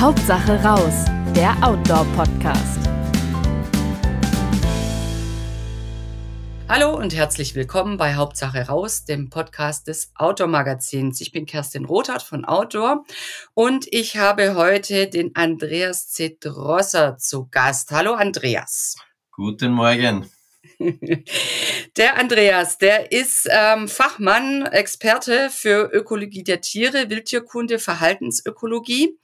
Hauptsache raus, der Outdoor-Podcast. Hallo und herzlich willkommen bei Hauptsache raus, dem Podcast des Outdoor-Magazins. Ich bin Kerstin Rothardt von Outdoor und ich habe heute den Andreas Zedrosser zu Gast. Hallo Andreas. Guten Morgen. Der Andreas, der ist ähm, Fachmann, Experte für Ökologie der Tiere, Wildtierkunde, Verhaltensökologie,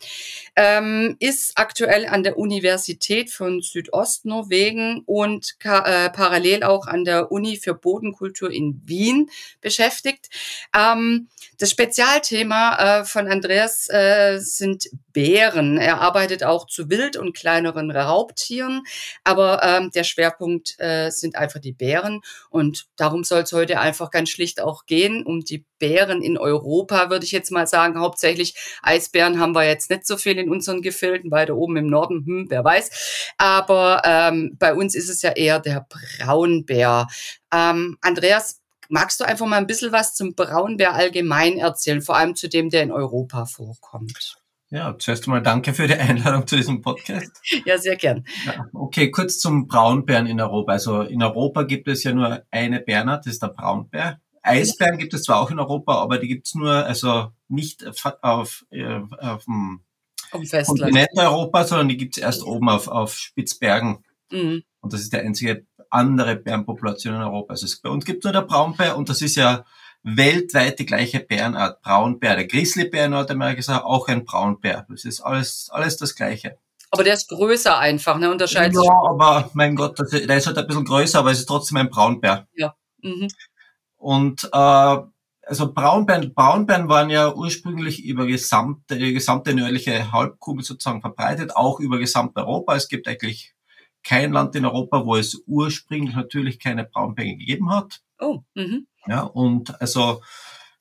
ähm, ist aktuell an der Universität von Südostnorwegen und äh, parallel auch an der Uni für Bodenkultur in Wien beschäftigt. Ähm, das Spezialthema äh, von Andreas äh, sind Bären. Er arbeitet auch zu Wild- und kleineren Raubtieren, aber ähm, der Schwerpunkt äh, sind einfach die Bären. Und darum soll es heute einfach ganz schlicht auch gehen, um die Bären in Europa, würde ich jetzt mal sagen. Hauptsächlich Eisbären haben wir jetzt nicht so viel in unseren Gefilden, weiter oben im Norden, hm, wer weiß. Aber ähm, bei uns ist es ja eher der Braunbär. Ähm, Andreas, magst du einfach mal ein bisschen was zum Braunbär allgemein erzählen, vor allem zu dem, der in Europa vorkommt? Ja, zuerst einmal danke für die Einladung zu diesem Podcast. ja, sehr gern. Ja, okay, kurz zum Braunbären in Europa. Also in Europa gibt es ja nur eine Bärnart, das ist der Braunbär. Eisbären gibt es zwar auch in Europa, aber die gibt es nur, also nicht auf, auf, äh, auf dem Kontinent Europa, sondern die gibt es erst oben auf, auf Spitzbergen. Mhm. Und das ist die einzige andere Bärenpopulation in Europa. Also es, bei uns gibt nur der Braunbär und das ist ja weltweit die gleiche Bärenart. Braunbär, der Grizzlybär in Nordamerika ist auch ein Braunbär. Das ist alles, alles das Gleiche. Aber der ist größer einfach, ne? Unterscheidet ja, aber mein Gott, der ist halt ein bisschen größer, aber es ist trotzdem ein Braunbär. Ja. Mhm. Und äh, also Braunbären, Braunbären waren ja ursprünglich über gesamte, gesamte nördliche Halbkugel sozusagen verbreitet, auch über Gesamteuropa. Es gibt eigentlich kein Land in Europa, wo es ursprünglich natürlich keine Braunbären gegeben hat. Oh, mhm. Ja, und also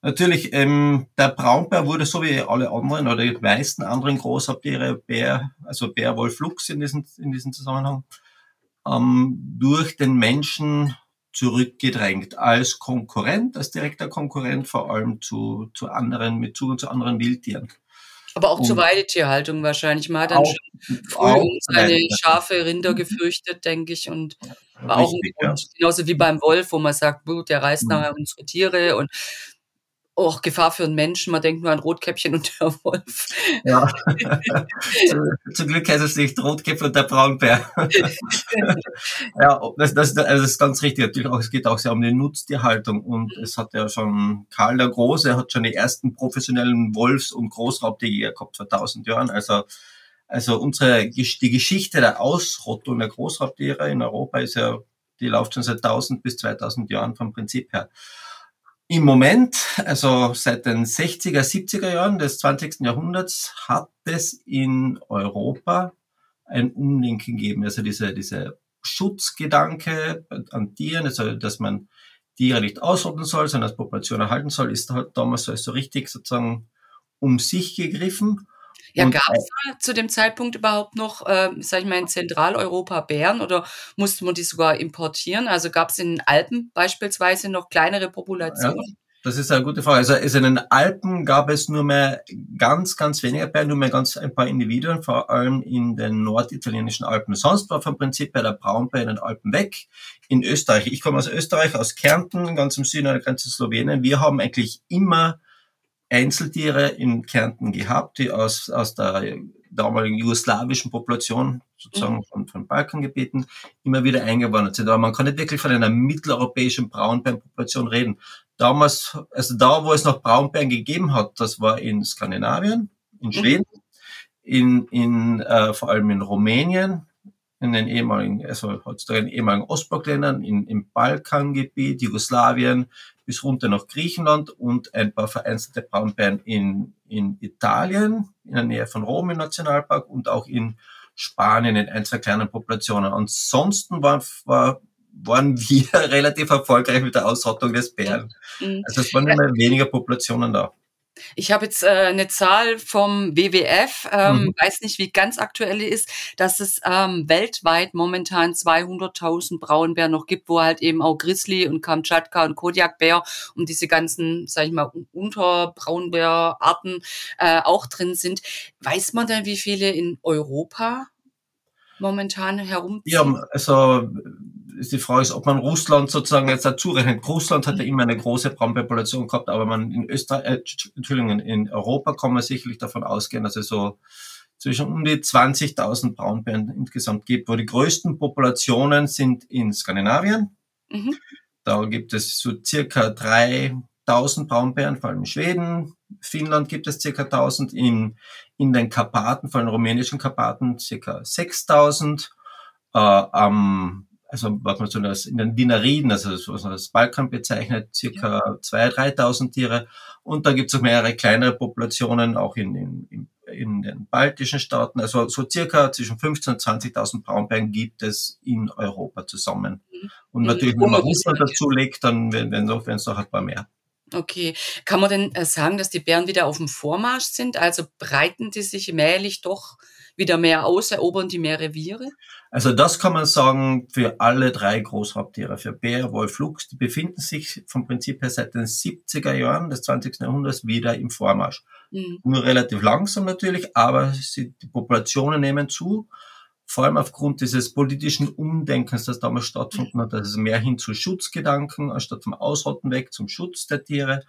natürlich, ähm, der Braunbär wurde so wie alle anderen oder die meisten anderen Großraubtiere, Bär, also Bär, Wolf, Luchs in diesem, in diesem Zusammenhang, ähm, durch den Menschen zurückgedrängt als Konkurrent, als direkter Konkurrent vor allem zu, zu anderen, mit Zugang zu anderen Wildtieren. Aber auch und zur Weidetierhaltung wahrscheinlich. Man hat dann auch, schon früh um seine Schafe, Rinder gefürchtet, denke ich. Und war Richtig, auch ein Grund, ja. genauso wie beim Wolf, wo man sagt, der reißt nachher unsere Tiere und auch Gefahr für einen Menschen. Man denkt nur an Rotkäppchen und der Wolf. Ja. Zum Glück heißt es nicht Rotkäppchen und der Braunbär. ja, das, das, also das ist ganz richtig. Natürlich auch, es geht auch sehr um die Nutztierhaltung. Und es hat ja schon Karl der Große hat schon die ersten professionellen Wolfs- und Großraubtiere gehabt vor tausend Jahren. Also, also unsere, die Geschichte der Ausrottung der Großraubtiere in Europa ist ja, die läuft schon seit 1000 bis 2000 Jahren vom Prinzip her. Im Moment, also seit den 60er, 70er Jahren des 20. Jahrhunderts, hat es in Europa ein Umdenken gegeben. Also diese, diese Schutzgedanke an Tieren, also dass man Tiere nicht ausrotten soll, sondern als Population erhalten soll, ist halt damals so richtig sozusagen um sich gegriffen. Ja, gab es zu dem Zeitpunkt überhaupt noch, äh, sag ich mal, in Zentraleuropa Bären oder musste man die sogar importieren? Also gab es in den Alpen beispielsweise noch kleinere Populationen? Ja, das ist eine gute Frage. Also, also in den Alpen gab es nur mehr ganz, ganz weniger Bären, nur mehr ganz ein paar Individuen, vor allem in den norditalienischen Alpen. Sonst war vom Prinzip bei der Braunbär in den Alpen weg. In Österreich, ich komme aus Österreich, aus Kärnten, ganz im Süden an der Grenze Slowenien. Wir haben eigentlich immer Einzeltiere in Kärnten gehabt, die aus, aus der damaligen jugoslawischen Population, sozusagen mhm. von, von Balkangebieten, immer wieder eingewandert sind. Aber man kann nicht wirklich von einer mitteleuropäischen Braunbärenpopulation reden. Damals, also da, wo es noch Braunbären gegeben hat, das war in Skandinavien, in mhm. Schweden, mhm. in, in äh, vor allem in Rumänien, in den ehemaligen, also heutzutage in den ehemaligen Ostblockländern, in, im Balkangebiet, Jugoslawien, bis runter nach Griechenland und ein paar vereinzelte Braunbären in, in Italien, in der Nähe von Rom im Nationalpark und auch in Spanien in ein, zwei kleinen Populationen. Ansonsten war, war, waren wir relativ erfolgreich mit der Ausrottung des Bären. Mhm. Also es waren immer weniger Populationen da. Ich habe jetzt äh, eine Zahl vom WWF, ähm, mhm. weiß nicht, wie ganz aktuell ist, dass es ähm, weltweit momentan 200.000 Braunbären noch gibt, wo halt eben auch Grizzly und Kamtschatka und Kodiakbär und diese ganzen, sag ich mal, Unterbraunbärarten äh, auch drin sind. Weiß man denn, wie viele in Europa momentan herumziehen? Ja, also ist die Frage ist, ob man Russland sozusagen jetzt dazu rechnet. Russland hat ja immer eine große Brandpopulation gehabt, aber man in Österreich, äh, Entschuldigung, in Europa kann man sicherlich davon ausgehen, dass es so zwischen um die 20.000 Braunbären insgesamt gibt, wo die größten Populationen sind in Skandinavien. Mhm. Da gibt es so circa 3.000 Braunbären, vor allem in Schweden. Finnland gibt es circa 1.000, in, in den Karpaten, vor allem rumänischen Karpaten, circa 6.000. Äh, am also was man so das in den Dinariden, also was man als Balkan bezeichnet, circa ja. 2.000, 3.000 Tiere. Und da gibt es auch mehrere kleinere Populationen, auch in, in, in den baltischen Staaten. Also so circa zwischen 15.000 und 20.000 Braunbären gibt es in Europa zusammen. Mhm. Und mhm. natürlich, wenn man Russland dazu legt, dann werden es noch, noch ein paar mehr. Okay. Kann man denn äh, sagen, dass die Bären wieder auf dem Vormarsch sind? Also breiten die sich mählich doch wieder mehr aus, erobern die mehr Reviere? Also das kann man sagen für alle drei Großraubtiere, für Bär, Wolf, Luchs, die befinden sich vom Prinzip her seit den 70er Jahren des 20. Jahrhunderts wieder im Vormarsch. Mhm. Nur relativ langsam natürlich, aber sie, die Populationen nehmen zu, vor allem aufgrund dieses politischen Umdenkens, das damals stattgefunden hat, dass es mehr hin zu Schutzgedanken, anstatt vom Ausrotten weg zum Schutz der Tiere.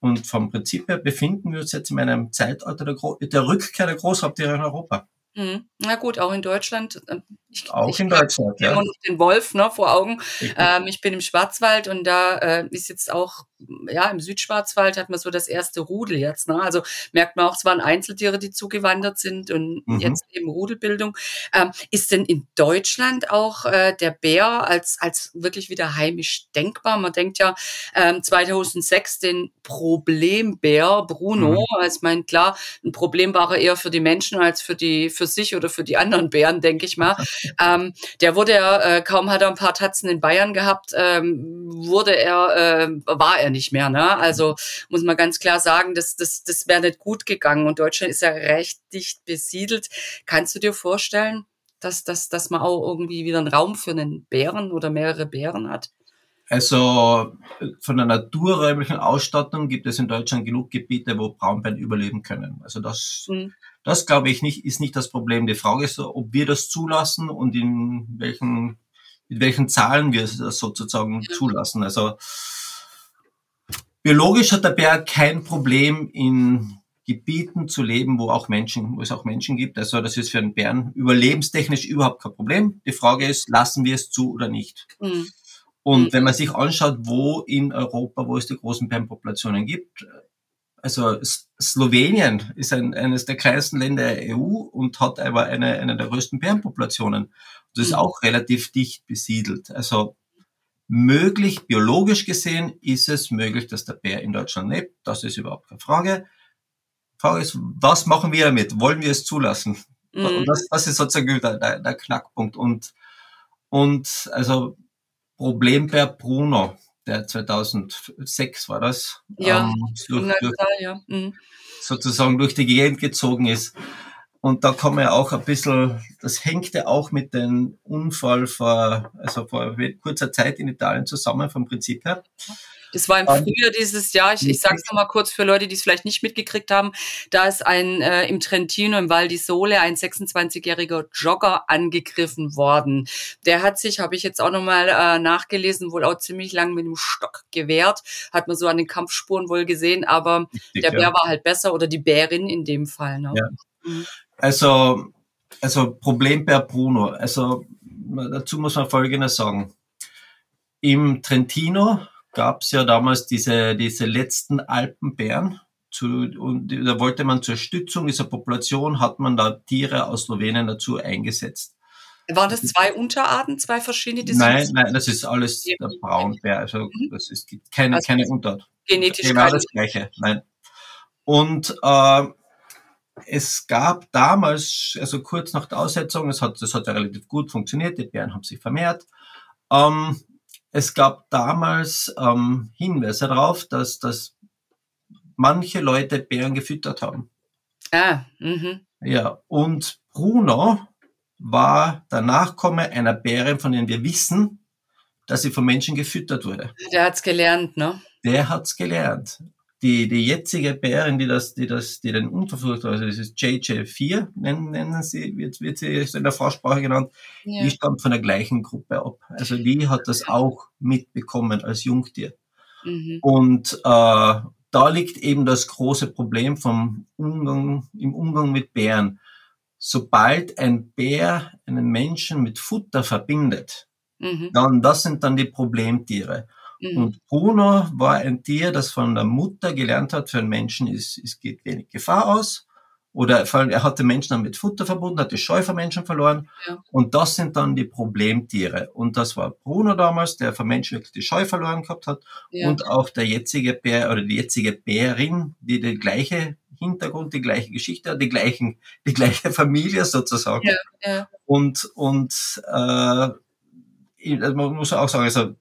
Und vom Prinzip her befinden wir uns jetzt in einem Zeitalter der, der Rückkehr der Großraubtiere in Europa. Mhm. Na gut, auch in Deutschland. Ähm, ich, auch ich, in Deutschland, ja. Immer noch den Wolf ne, vor Augen. Ähm, ich bin im Schwarzwald und da äh, ist jetzt auch, ja, im Südschwarzwald hat man so das erste Rudel jetzt. Ne? Also merkt man auch, es waren Einzeltiere, die zugewandert sind und mhm. jetzt eben Rudelbildung. Ähm, ist denn in Deutschland auch äh, der Bär als, als wirklich wieder heimisch denkbar? Man denkt ja ähm, 2006 den Problembär Bruno. Mhm. Also ich meine, klar, ein Problem war er eher für die Menschen als für die für sich oder für die anderen Bären, denke ich mal. Ähm, der wurde ja, äh, kaum hat er ein paar Tatzen in Bayern gehabt, ähm, wurde er, äh, war er nicht mehr. Ne? Also muss man ganz klar sagen, das, das, das wäre nicht gut gegangen. Und Deutschland ist ja recht dicht besiedelt. Kannst du dir vorstellen, dass, dass, dass man auch irgendwie wieder einen Raum für einen Bären oder mehrere Bären hat? Also von der naturräumlichen Ausstattung gibt es in Deutschland genug Gebiete, wo Braunbären überleben können. Also das, mhm. Das glaube ich nicht, ist nicht das Problem. Die Frage ist, ob wir das zulassen und in welchen, mit welchen Zahlen wir das sozusagen zulassen. Also biologisch hat der Bär kein Problem in Gebieten zu leben, wo auch Menschen, wo es auch Menschen gibt. Also das ist für einen Bären überlebenstechnisch überhaupt kein Problem. Die Frage ist, lassen wir es zu oder nicht? Mhm. Und mhm. wenn man sich anschaut, wo in Europa, wo es die großen Bärenpopulationen gibt, also Slowenien ist ein, eines der kleinsten Länder der EU und hat aber eine, eine der größten Bärenpopulationen. Das ist mhm. auch relativ dicht besiedelt. Also möglich, biologisch gesehen, ist es möglich, dass der Bär in Deutschland lebt. Das ist überhaupt keine Frage. Frage ist, was machen wir damit? Wollen wir es zulassen? Mhm. Und das, das ist sozusagen der, der, der Knackpunkt. Und, und also Problembär Bruno, der 2006 war das, ja, ähm, durch, durch, ja. Mhm. sozusagen durch die Gegend gezogen ist. Und da kann man ja auch ein bisschen, das hängt ja auch mit dem Unfall vor, also vor kurzer Zeit in Italien zusammen vom Prinzip her. Das war im Frühjahr dieses Jahr. Ich, ich sage es nochmal kurz für Leute, die es vielleicht nicht mitgekriegt haben. Da ist ein äh, im Trentino im Val di Sole ein 26-jähriger Jogger angegriffen worden. Der hat sich, habe ich jetzt auch nochmal äh, nachgelesen, wohl auch ziemlich lang mit dem Stock gewehrt. Hat man so an den Kampfspuren wohl gesehen, aber Richtig, der Bär ja. war halt besser oder die Bärin in dem Fall. Ne? Ja. Mhm. Also, also Problembär Bruno. Also dazu muss man Folgendes sagen. Im Trentino gab es ja damals diese, diese letzten Alpenbären. Zu, und da wollte man zur Stützung dieser Population, hat man da Tiere aus Slowenien dazu eingesetzt. Waren das zwei Unterarten, zwei verschiedene? Nein, nein, das ist alles der Braunbär. Also mhm. das ist keine, also keine Unterart. Genetisch genau das Gleiche. Nein. Und äh, es gab damals, also kurz nach der Aussetzung, es hat, das hat ja relativ gut funktioniert, die Bären haben sich vermehrt. Ähm, es gab damals ähm, Hinweise darauf, dass, dass manche Leute Bären gefüttert haben. Ah, mhm. Ja, und Bruno war der Nachkomme einer Bärin, von der wir wissen, dass sie von Menschen gefüttert wurde. Der hat's gelernt, ne? Der hat's gelernt. Die, die jetzige Bärin, die das, die das, die den Unterversuch, also das ist JJ4, nennen, nennen sie, wird, wird sie in der Fachsprache genannt, Ja. die stammt von der gleichen Gruppe ab. Also die hat das auch mitbekommen als Jungtier. Mhm. Und äh, da liegt eben das große Problem vom Umgang, im Umgang mit Bären. Sobald ein Bär einen Menschen mit Futter verbindet, Mhm. dann das sind dann die Problemtiere. Mhm. Und Bruno war ein Tier, das von der Mutter gelernt hat, für einen Menschen ist, es geht wenig Gefahr aus. Oder vor allem, er hat den Menschen dann mit Futter verbunden, hat die Scheu vor Menschen verloren. Ja. Und das sind dann die Problemtiere. Und das war Bruno damals, der von Menschen wirklich die Scheu verloren gehabt hat. Ja. Und auch der jetzige Bär oder die jetzige Bärin, die die gleiche Hintergrund, die gleiche Geschichte hat, die gleichen, die gleiche Familie sozusagen. Ja. Und, und äh, also man muss auch sagen, also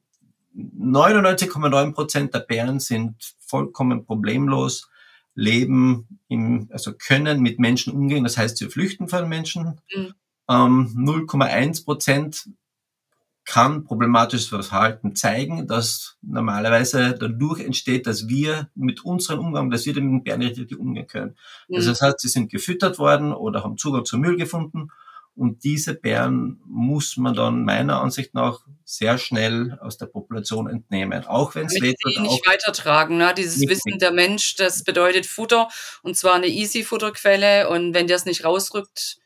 99,9 Prozent der Bären sind vollkommen problemlos, leben im, also können mit Menschen umgehen, das heißt, sie flüchten von Menschen. Mhm. Ähm, 0,1 Prozent kann problematisches Verhalten zeigen, das normalerweise dadurch entsteht, dass wir mit unserem Umgang, dass wir mit den Bären richtig umgehen können. Also Mhm. das heißt, sie sind gefüttert worden oder haben Zugang zum Müll gefunden. Und diese Bären muss man dann meiner Ansicht nach sehr schnell aus der Population entnehmen. Auch wenn es Damit weh sie tut, ihn auch nicht weitertragen. Ne? Dieses Richtig. Wissen, der Mensch, das bedeutet Futter und zwar eine Easy-Futterquelle und wenn der es nicht rausrückt,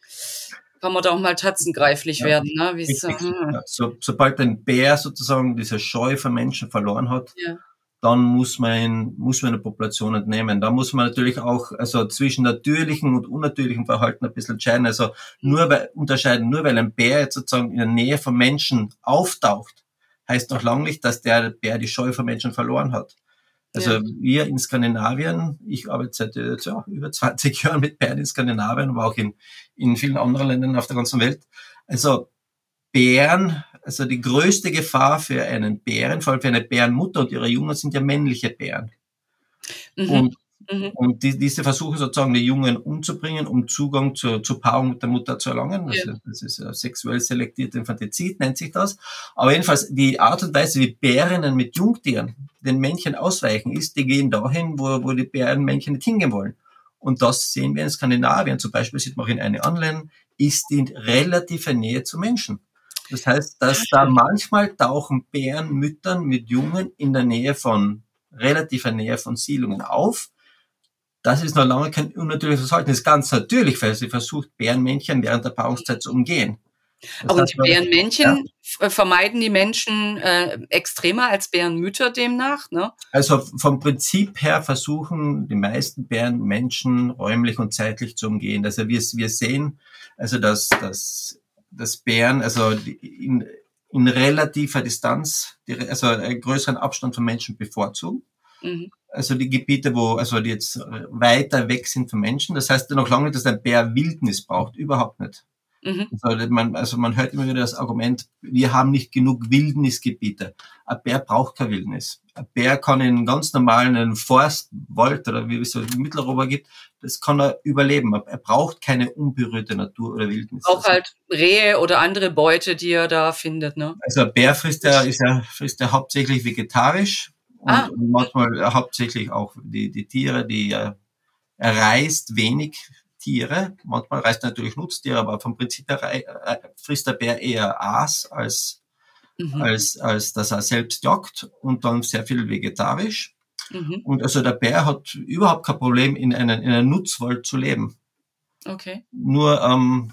kann man da auch mal tatzengreiflich Ja. werden. Ne? Hm. So, sobald ein Bär sozusagen diese Scheu vor Menschen verloren hat, Ja. Dann muss man ihn, muss man eine Population entnehmen. Da muss man natürlich auch also zwischen natürlichem und unnatürlichem Verhalten ein bisschen entscheiden. Also nur weil, unterscheiden, nur weil ein Bär jetzt sozusagen in der Nähe von Menschen auftaucht, heißt noch lange nicht, dass der Bär die Scheu vor Menschen verloren hat. Also Ja. wir in Skandinavien, ich arbeite seit ja, über 20 Jahren mit Bären in Skandinavien, aber auch in, in vielen anderen Ländern auf der ganzen Welt. Also Bären, also die größte Gefahr für einen Bären, vor allem für eine Bärenmutter und ihre Jungen sind ja männliche Bären. Mhm. Und, Mhm. und die, diese Versuche sozusagen die Jungen umzubringen, um Zugang zur, zur Paarung mit der Mutter zu erlangen, das, Ja. ist- das ist äh, sexuell selektiert Infantizid, nennt sich das. Aber jedenfalls die Art und Weise, wie Bärinnen mit Jungtieren den Männchen ausweichen, ist, die gehen dahin, wo, wo die Bärenmännchen nicht hingehen wollen. Und das sehen wir in Skandinavien, zum Beispiel sieht man auch in anderen Ländern, ist in relativer Nähe zu Menschen. Das heißt, dass da manchmal tauchen Bärenmüttern mit Jungen in der Nähe von, relativer Nähe von Siedlungen auf. Das ist noch lange kein unnatürliches Verhalten. Das ist ganz natürlich, weil sie versucht, Bärenmännchen während der Paarungszeit zu umgehen. Das Aber die Bärenmännchen äh, vermeiden die Menschen äh, extremer als Bärenmütter demnach, ne? Also vom Prinzip her versuchen die meisten Bären Menschen räumlich und zeitlich zu umgehen. Also wir, wir sehen, also dass, dass, dass Bären also in, in relativer Distanz, also einen größeren Abstand von Menschen bevorzugen. Mhm. Also die Gebiete, wo also die jetzt weiter weg sind von Menschen. Das heißt noch lange nicht, dass ein Bär Wildnis braucht. Überhaupt nicht. Mhm. Also man, also man hört immer wieder das Argument, wir haben nicht genug Wildnisgebiete. Ein Bär braucht keine Wildnis. Ein Bär kann in ganz normalen einen Forst, Wald oder wie es so in Mitteleuropa gibt, das kann er überleben. Er braucht keine unberührte Natur oder Wildnis. Auch halt Rehe oder andere Beute, die er da findet, ne? Also ein Bär frisst ja, ist ja, frisst ja hauptsächlich vegetarisch und, Ah. und manchmal hauptsächlich auch die, die Tiere, die äh, er reißt wenig Tiere. Manchmal reißt er natürlich Nutztiere, aber vom Prinzip her äh, frisst der Bär eher Aas als, Mhm. als, als dass er selbst jagt und dann sehr viel vegetarisch. Mhm. Und also der Bär hat überhaupt kein Problem, in einem, in einem Nutzwald zu leben. Okay. Nur, ähm,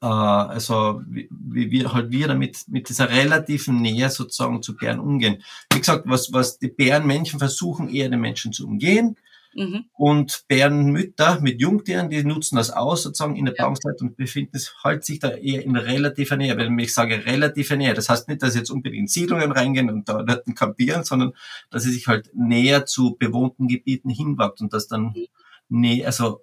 äh, also wie, wie wir halt wir damit mit dieser relativen Nähe sozusagen zu Bären umgehen. Wie gesagt, was, was die Bärenmännchen versuchen, eher den Menschen zu umgehen. Mhm. Und Bärenmütter mit Jungtieren, die nutzen das aus sozusagen in der Ja. Paarungszeit und befinden sich halt sich da eher in relativer Nähe. Wenn ich sage relative Nähe, das heißt nicht, dass sie jetzt unbedingt in Siedlungen reingehen und da dort kampieren, sondern dass sie sich halt näher zu bewohnten Gebieten hinwagt und das dann Mhm. nee, also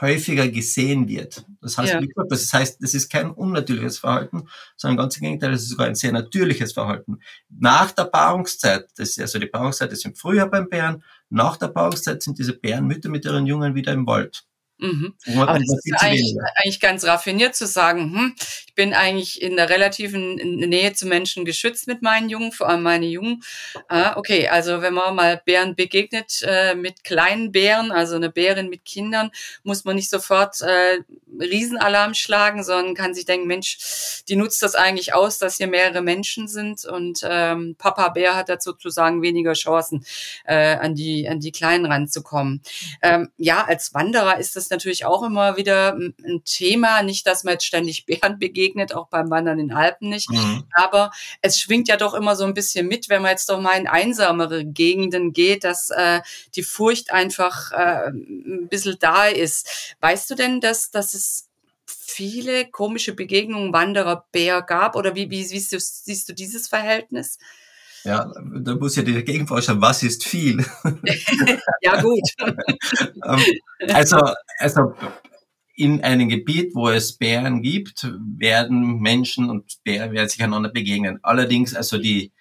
häufiger gesehen wird. Das heißt, Ja. gesagt, das heißt, das ist kein unnatürliches Verhalten, sondern ganz im Gegenteil, das ist sogar ein sehr natürliches Verhalten. Nach der Paarungszeit, das ist also die Paarungszeit ist im Frühjahr beim Bären, nach der Paarungszeit sind diese Bärenmütter mit ihren Jungen wieder im Wald. Mhm. Aber das ist eigentlich, eigentlich, ganz raffiniert zu sagen, hm, ich bin eigentlich in der relativen Nähe zu Menschen geschützt mit meinen Jungen, vor allem meine Jungen. Ah, okay, also wenn man mal Bären begegnet äh, mit kleinen Bären, also eine Bärin mit Kindern, muss man nicht sofort äh, Riesenalarm schlagen, sondern kann sich denken, Mensch, die nutzt das eigentlich aus, dass hier mehrere Menschen sind und ähm, Papa Bär hat dazu sozusagen weniger Chancen, äh, an die an die Kleinen ranzukommen. Ähm, ja, als Wanderer ist das natürlich auch immer wieder ein Thema. Nicht, dass man jetzt ständig Bären begegnet, auch beim Wandern in Alpen nicht. Mhm. Aber es schwingt ja doch immer so ein bisschen mit, wenn man jetzt doch mal in einsamere Gegenden geht, dass äh, die Furcht einfach äh, ein bisschen da ist. Weißt du denn, dass, dass es viele komische Begegnungen Wanderer-Bär gab? Oder wie, wie siehst, du, siehst du dieses Verhältnis? Ja, da muss ja die Gegenforscher, was ist viel? ja, gut. Ähm, also, also in einem Gebiet, wo es Bären gibt, werden Menschen und Bären werden sich einander begegnen. Allerdings, also die,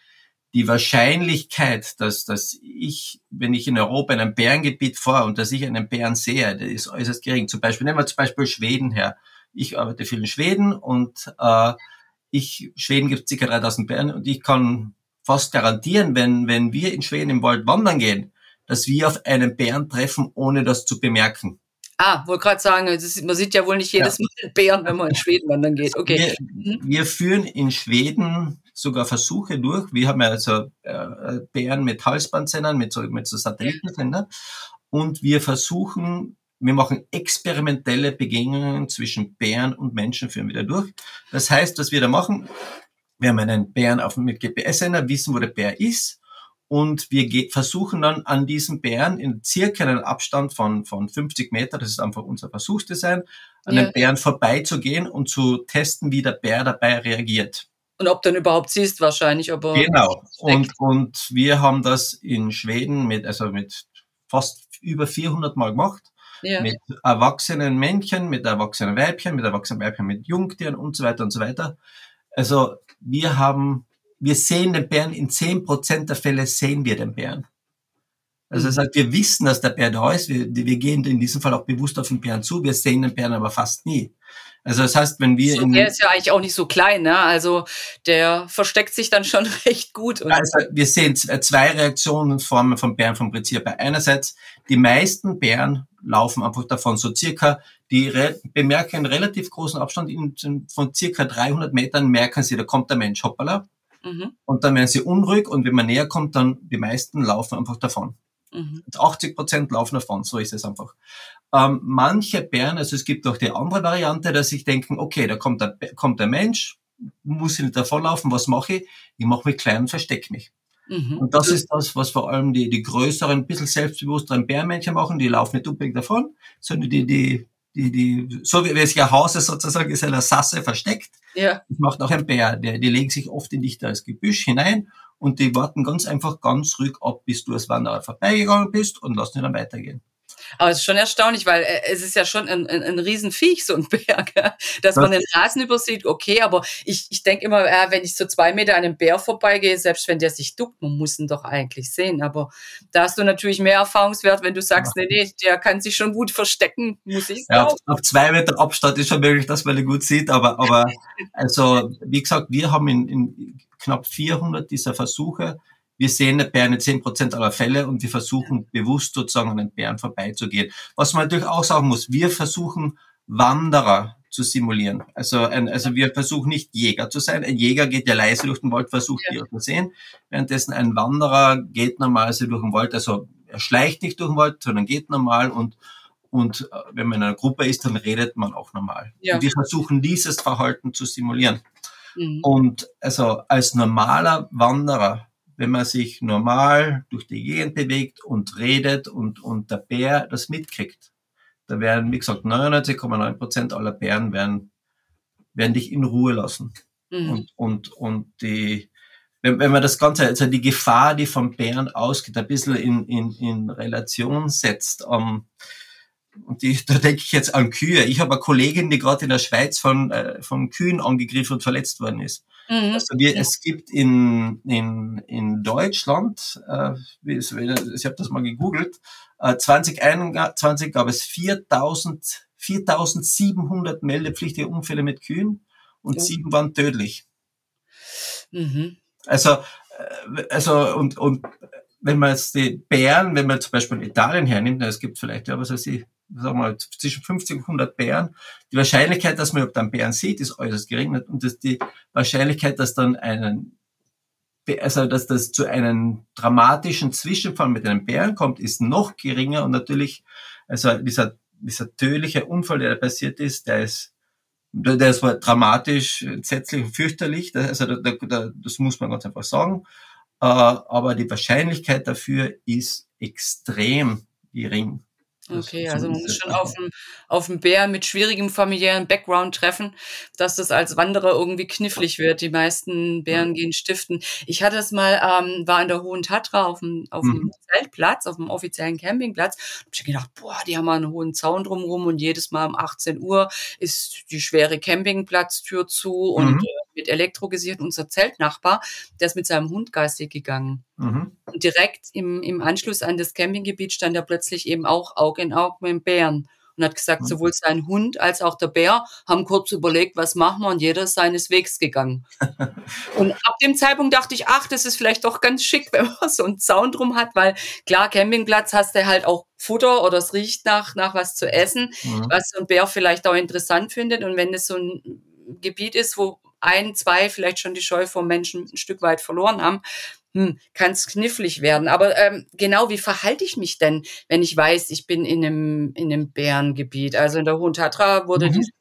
die Wahrscheinlichkeit, dass, dass ich, wenn ich in Europa in einem Bärengebiet fahre und dass ich einen Bären sehe, der ist äußerst gering. Zum Beispiel, nehmen wir zum Beispiel Schweden her. Ich arbeite viel in Schweden und äh, ich, Schweden gibt ca. 3000 Bären und ich kann fast garantieren, wenn, wenn wir in Schweden im Wald wandern gehen, dass wir auf einen Bären treffen, ohne das zu bemerken. Ah, wollte gerade sagen, ist, man sieht ja wohl nicht jedes ja. Mal Bären, wenn man in Schweden wandern geht. Okay. Wir, mhm. wir, führen in Schweden sogar Versuche durch. Wir haben ja also äh, Bären mit Halsbandsendern, mit so, mit so Satellitensendern. Und wir versuchen, wir machen experimentelle Begegnungen zwischen Bären und Menschen, führen wir da durch. Das heißt, was wir da machen, wir haben einen Bären auf, mit GPS-Sender, wissen, wo der Bär ist. Und wir versuchen dann an diesem Bären in circa einen Abstand von, von 50 Meter, das ist einfach unser Versuchsdesign, an ja. den Bären vorbeizugehen und zu testen, wie der Bär dabei reagiert. Und ob dann überhaupt siehst, wahrscheinlich, aber. Genau. Und, und wir haben das in Schweden mit, also mit fast über 400 Mal gemacht. Ja. Mit erwachsenen Männchen, mit erwachsenen Weibchen, mit erwachsenen Weibchen, mit Jungtieren und so weiter und so weiter. Also wir haben, wir sehen den Bären, in zehn Prozent der Fälle sehen wir den Bären. Also das heißt, wir wissen, dass der Bär da ist. Wir, wir gehen in diesem Fall auch bewusst auf den Bären zu. Wir sehen den Bären aber fast nie. Also das heißt, wenn wir so, der ist ja eigentlich auch nicht so klein, ne? Also der versteckt sich dann schon recht gut. also wir sehen zwei Reaktionen Formen von Bären vom Prinzip. Einerseits die meisten Bären laufen einfach davon so circa die bemerken einen relativ großen Abstand in, von circa 300 Metern, merken sie, da kommt der Mensch, hoppala. Mhm. Und dann werden sie unruhig und wenn man näher kommt, dann die meisten laufen einfach davon. Mhm. 80 Prozent laufen davon, so ist es einfach. Ähm, manche Bären, also es gibt auch die andere Variante, dass sich denken, okay, da kommt der, kommt der Mensch, muss ich nicht davonlaufen, was mache ich? Ich mache mich klein und verstecke mich. Mhm. Und das ist das, was vor allem die, die größeren, ein bisschen selbstbewussteren Bärmännchen machen. Die laufen nicht unbedingt davon, sondern die, die die, die, so wie es ja Hause sozusagen ist, eine Sasse versteckt. Ja. Das macht auch ein Bär. Der, die legen sich oft in dichteres Gebüsch hinein und die warten ganz einfach ganz ruhig ab, bis du als Wanderer vorbeigegangen bist und lassen ihn dann weitergehen. Aber es ist schon erstaunlich, weil äh, es ist ja schon ein, ein, ein Riesenviech, so ein Berg. Dass man den Rasen übersieht, okay, aber ich, ich denke immer, äh, wenn ich so zwei Meter an einem Bär vorbeigehe, selbst wenn der sich duckt, man muss ihn doch eigentlich sehen. Aber da hast du natürlich mehr Erfahrungswert, wenn du sagst, ja. nee, nee, der kann sich schon gut verstecken, muss ich ja, auf, auf, zwei Meter Abstand ist schon möglich, dass man ihn gut sieht, aber, aber also, wie gesagt, wir haben in, in knapp 400 dieser Versuche wir sehen den Bären in 10% aller Fälle und wir versuchen bewusst sozusagen an den Bären vorbeizugehen. Was man natürlich auch sagen muss, wir versuchen Wanderer zu simulieren. Also, ein, also wir versuchen nicht Jäger zu sein. Ein Jäger geht ja leise durch den Wald, versucht ja. die zu sehen. Währenddessen ein Wanderer geht normalerweise durch den Wald, also er schleicht nicht durch den Wald, sondern geht normal und und äh, wenn man in einer Gruppe ist, dann redet man auch normal. Ja. Und wir versuchen dieses Verhalten zu simulieren. Mhm. Und also als normaler Wanderer wenn man sich normal durch die Gegend bewegt und redet und, und der Bär das mitkriegt. Da werden, wie gesagt, 99,9 Prozent aller Bären werden, werden dich in Ruhe lassen. Mhm. Und, und, und die, wenn, wenn man das Ganze, also die Gefahr, die vom Bären ausgeht, ein bisschen in, in, in Relation setzt, um, und die, da denke ich jetzt an Kühe. Ich habe eine Kollegin, die gerade in der Schweiz von, äh, von Kühen angegriffen und verletzt worden ist. Mhm. Also wir, es gibt in, in, in Deutschland, äh, ich habe das mal gegoogelt, äh, 2021 gab es 4000, 4700 meldepflichtige Unfälle mit Kühen und sieben waren tödlich. Mhm. Also, äh, also und, und wenn man jetzt die Bären, wenn man zum Beispiel Italien hernimmt, es gibt vielleicht, ja, was weiß ich, wir mal, zwischen 50 und 100 Bären. Die Wahrscheinlichkeit, dass man überhaupt einen Bären sieht, ist äußerst gering. Und das, die Wahrscheinlichkeit, dass dann einen, also dass das zu einem dramatischen Zwischenfall mit einem Bären kommt, ist noch geringer. Und natürlich, also dieser, dieser tödliche Unfall, der passiert ist, der ist der ist dramatisch, entsetzlich und fürchterlich. Also das muss man ganz einfach sagen. Äh, aber die Wahrscheinlichkeit dafür ist extrem gering. Okay, also man muss schon auf einen, auf einen Bär mit schwierigem familiären Background treffen, dass das als Wanderer irgendwie knifflig wird. Die meisten Bären gehen stiften. Ich hatte es mal, ähm, war in der Hohen Tatra auf dem, auf dem mhm. Zeltplatz, auf dem offiziellen Campingplatz. Hab ich gedacht, boah, die haben mal einen hohen Zaun drumherum und jedes Mal um 18 Uhr ist die schwere Campingplatztür zu und mhm. Mit Elektro gesichert. Unser Zeltnachbar, der ist mit seinem Hund geistig gegangen. Mhm. Und direkt im, im Anschluss an das Campinggebiet stand er plötzlich eben auch Auge in Auge mit dem Bären und hat gesagt, mhm. sowohl sein Hund als auch der Bär haben kurz überlegt, was machen wir und jeder ist seines Wegs gegangen. und ab dem Zeitpunkt dachte ich, ach, das ist vielleicht doch ganz schick, wenn man so einen Zaun drum hat, weil klar, Campingplatz hast du halt auch Futter oder es riecht nach, nach was zu essen, mhm. was so ein Bär vielleicht auch interessant findet und wenn es so ein Gebiet ist, wo ein, zwei vielleicht schon die Scheu vor Menschen ein Stück weit verloren haben, hm, kann es knifflig werden. Aber ähm, genau, wie verhalte ich mich denn, wenn ich weiß, ich bin in einem, in einem Bärengebiet? Also in der Hohen Tatra wurde mhm. dieses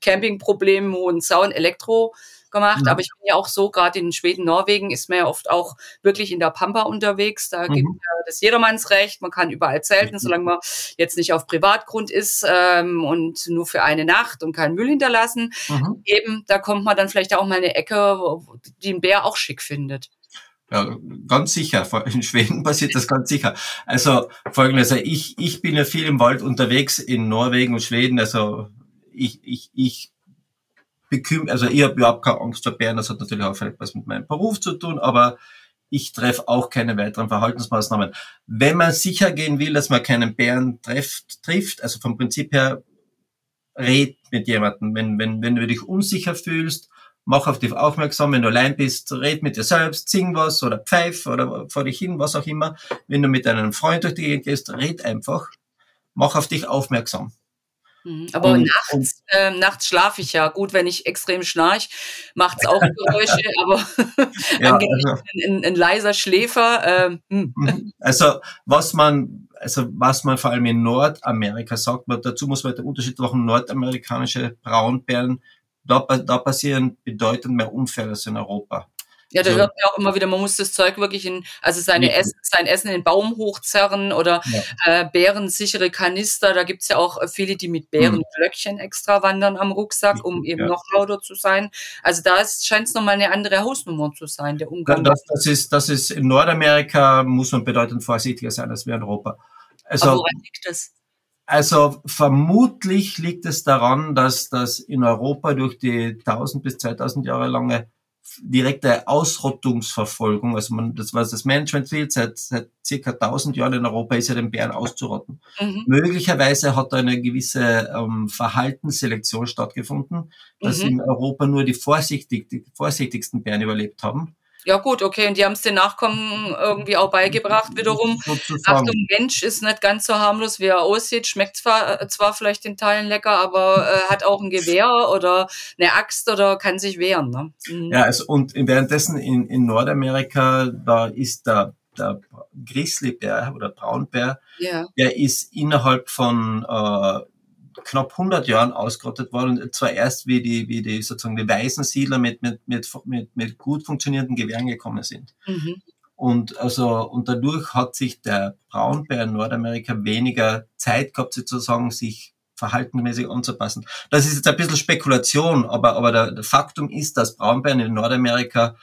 Campingproblem, hohen Zaun, Elektro gemacht. Mhm. Aber ich bin ja auch so, gerade in Schweden, Norwegen ist man ja oft auch wirklich in der Pampa unterwegs. Da mhm. gibt ja das Jedermannsrecht. Man kann überall zelten, solange man jetzt nicht auf Privatgrund ist ähm, und nur für eine Nacht und keinen Müll hinterlassen. Mhm. Eben, da kommt man dann vielleicht auch mal eine Ecke, die ein Bär auch schick findet. Ja, ganz sicher. In Schweden passiert das ganz sicher. Also folgendes, also ich, ich bin ja viel im Wald unterwegs in Norwegen und Schweden. Also ich, ich, ich bekümmert, also ich habe überhaupt keine Angst vor Bären, das hat natürlich auch vielleicht was mit meinem Beruf zu tun, aber ich treffe auch keine weiteren Verhaltensmaßnahmen. Wenn man sicher gehen will, dass man keinen Bären trifft, trifft also vom Prinzip her, red mit jemandem. Wenn, wenn, wenn du dich unsicher fühlst, mach auf dich aufmerksam. Wenn du allein bist, red mit dir selbst, sing was oder pfeif oder vor dich hin, was auch immer. Wenn du mit einem Freund durch die Gegend gehst, red einfach. Mach auf dich aufmerksam. Mhm. Aber und, nachts, äh, nachts schlafe ich ja. Gut, wenn ich extrem schnarch, macht es auch Geräusche, aber ja, also, ein, ein, leiser Schläfer. Äh. Also was man, also was man vor allem in Nordamerika sagt, man, dazu muss man den Unterschied machen, nordamerikanische Braunbären, da, da passieren bedeutend mehr Unfälle als in Europa. Ja, da so. hört man auch immer wieder, man muss das Zeug wirklich in, also seine ja. Essen, sein Essen in den Baum hochzerren oder ja. äh, bärensichere Kanister. Da gibt's ja auch viele, die mit Bärenblöckchen mhm. extra wandern am Rucksack, um eben ja. noch lauter zu sein. Also da scheint es nochmal eine andere Hausnummer zu sein, der Umgang. Das, das, ist, das ist in Nordamerika muss man bedeutend vorsichtiger sein als wir in Europa. Also, Aber woran liegt das? Also vermutlich liegt es daran, dass das in Europa durch die 1000 bis 2000 Jahre lange direkte Ausrottungsverfolgung, also man, das was das Management will, seit, seit circa 1000 Jahren in Europa ist ja den Bären auszurotten. Mhm. Möglicherweise hat da eine gewisse ähm, Verhaltensselektion stattgefunden, dass mhm. in Europa nur die, vorsichtig, die vorsichtigsten Bären überlebt haben. Ja gut, okay, und die haben es den Nachkommen irgendwie auch beigebracht wiederum. Achtung, Mensch ist nicht ganz so harmlos, wie er aussieht, schmeckt zwar, äh, zwar vielleicht in Teilen lecker, aber äh, hat auch ein Gewehr oder eine Axt oder kann sich wehren. Ne? Mhm. Ja, also und währenddessen in, in Nordamerika, da ist der, der Grizzlybär oder Braunbär, ja. der ist innerhalb von äh, knapp 100 Jahren ausgerottet worden. Zwar erst, wie die, wie die sozusagen die weißen Siedler mit, mit, mit, mit, mit gut funktionierenden Gewehren gekommen sind. Mhm. Und also, und dadurch hat sich der Braunbär in Nordamerika weniger Zeit gehabt, sozusagen, sich verhaltenmäßig anzupassen. Das ist jetzt ein bisschen Spekulation, aber, aber der, der Faktum ist, dass Braunbären in Nordamerika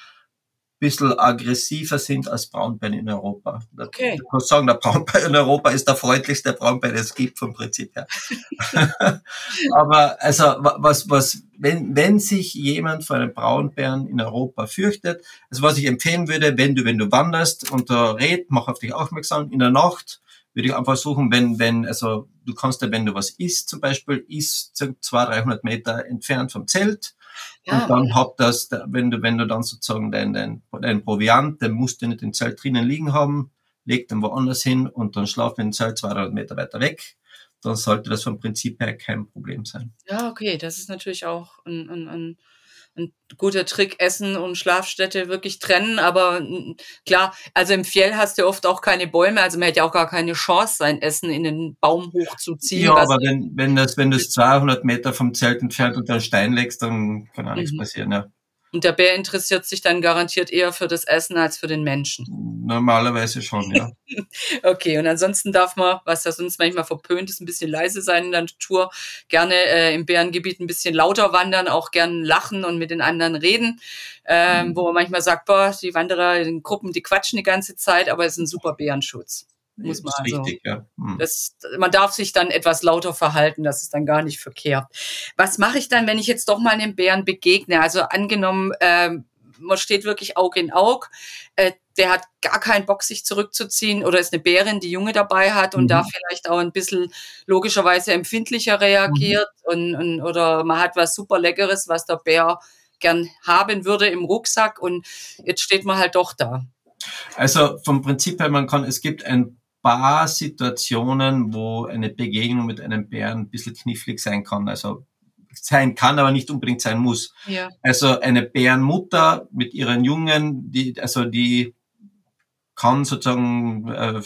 bisschen aggressiver sind als Braunbären in Europa. Okay. Ich muss sagen, der Braunbär in Europa ist der freundlichste Braunbär, den es gibt vom Prinzip her. Aber also was, was, wenn, wenn sich jemand vor einem Braunbären in Europa fürchtet, also was ich empfehlen würde, wenn du, wenn du wanderst und da red, mach auf dich aufmerksam, in der Nacht würde ich einfach suchen, wenn, wenn, also du kannst ja, wenn du was isst, zum Beispiel, isst 200, 300 Meter entfernt vom Zelt, ja. Und dann hab das, wenn du, wenn du dann sozusagen dein, dein, dein Proviant, den musst du nicht im Zelt drinnen liegen haben, leg den woanders hin und dann schlaf in dem Zelt 200 Meter weiter weg. Dann sollte das vom Prinzip her kein Problem sein. Ja, okay, das ist natürlich auch ein, ein, ein ein guter Trick, Essen und Schlafstätte wirklich trennen. Aber klar, also im Fjell hast du oft auch keine Bäume, also man hätte ja auch gar keine Chance, sein Essen in den Baum hochzuziehen. Ja, aber wenn, wenn das, wenn das 200 Meter vom Zelt entfernt und einen Stein legst, dann kann auch nichts mhm. passieren, ja. Und der Bär interessiert sich dann garantiert eher für das Essen als für den Menschen. Normalerweise schon, ja. okay, und ansonsten darf man, was ja sonst manchmal verpönt ist, ein bisschen leise sein in der Natur, gerne äh, im Bärengebiet ein bisschen lauter wandern, auch gern lachen und mit den anderen reden, ähm, mhm. wo man manchmal sagt, boah, die Wanderer in Gruppen, die quatschen die ganze Zeit, aber es ist ein super Bärenschutz muss man also. Richtig, ja. Hm. das, man darf sich dann etwas lauter verhalten, das ist dann gar nicht verkehrt. Was mache ich dann, wenn ich jetzt doch mal einem Bären begegne? Also angenommen, äh, man steht wirklich Aug in Aug, äh, der hat gar keinen Bock, sich zurückzuziehen oder ist eine Bärin, die Junge dabei hat und mhm. da vielleicht auch ein bisschen logischerweise empfindlicher reagiert mhm. und, und, oder man hat was super Leckeres, was der Bär gern haben würde im Rucksack und jetzt steht man halt doch da. Also vom Prinzip her, man kann, es gibt ein paar Situationen, wo eine Begegnung mit einem Bären ein bisschen knifflig sein kann. Also sein kann, aber nicht unbedingt sein muss. Ja. Also eine Bärenmutter mit ihren Jungen, die, also die kann sozusagen äh,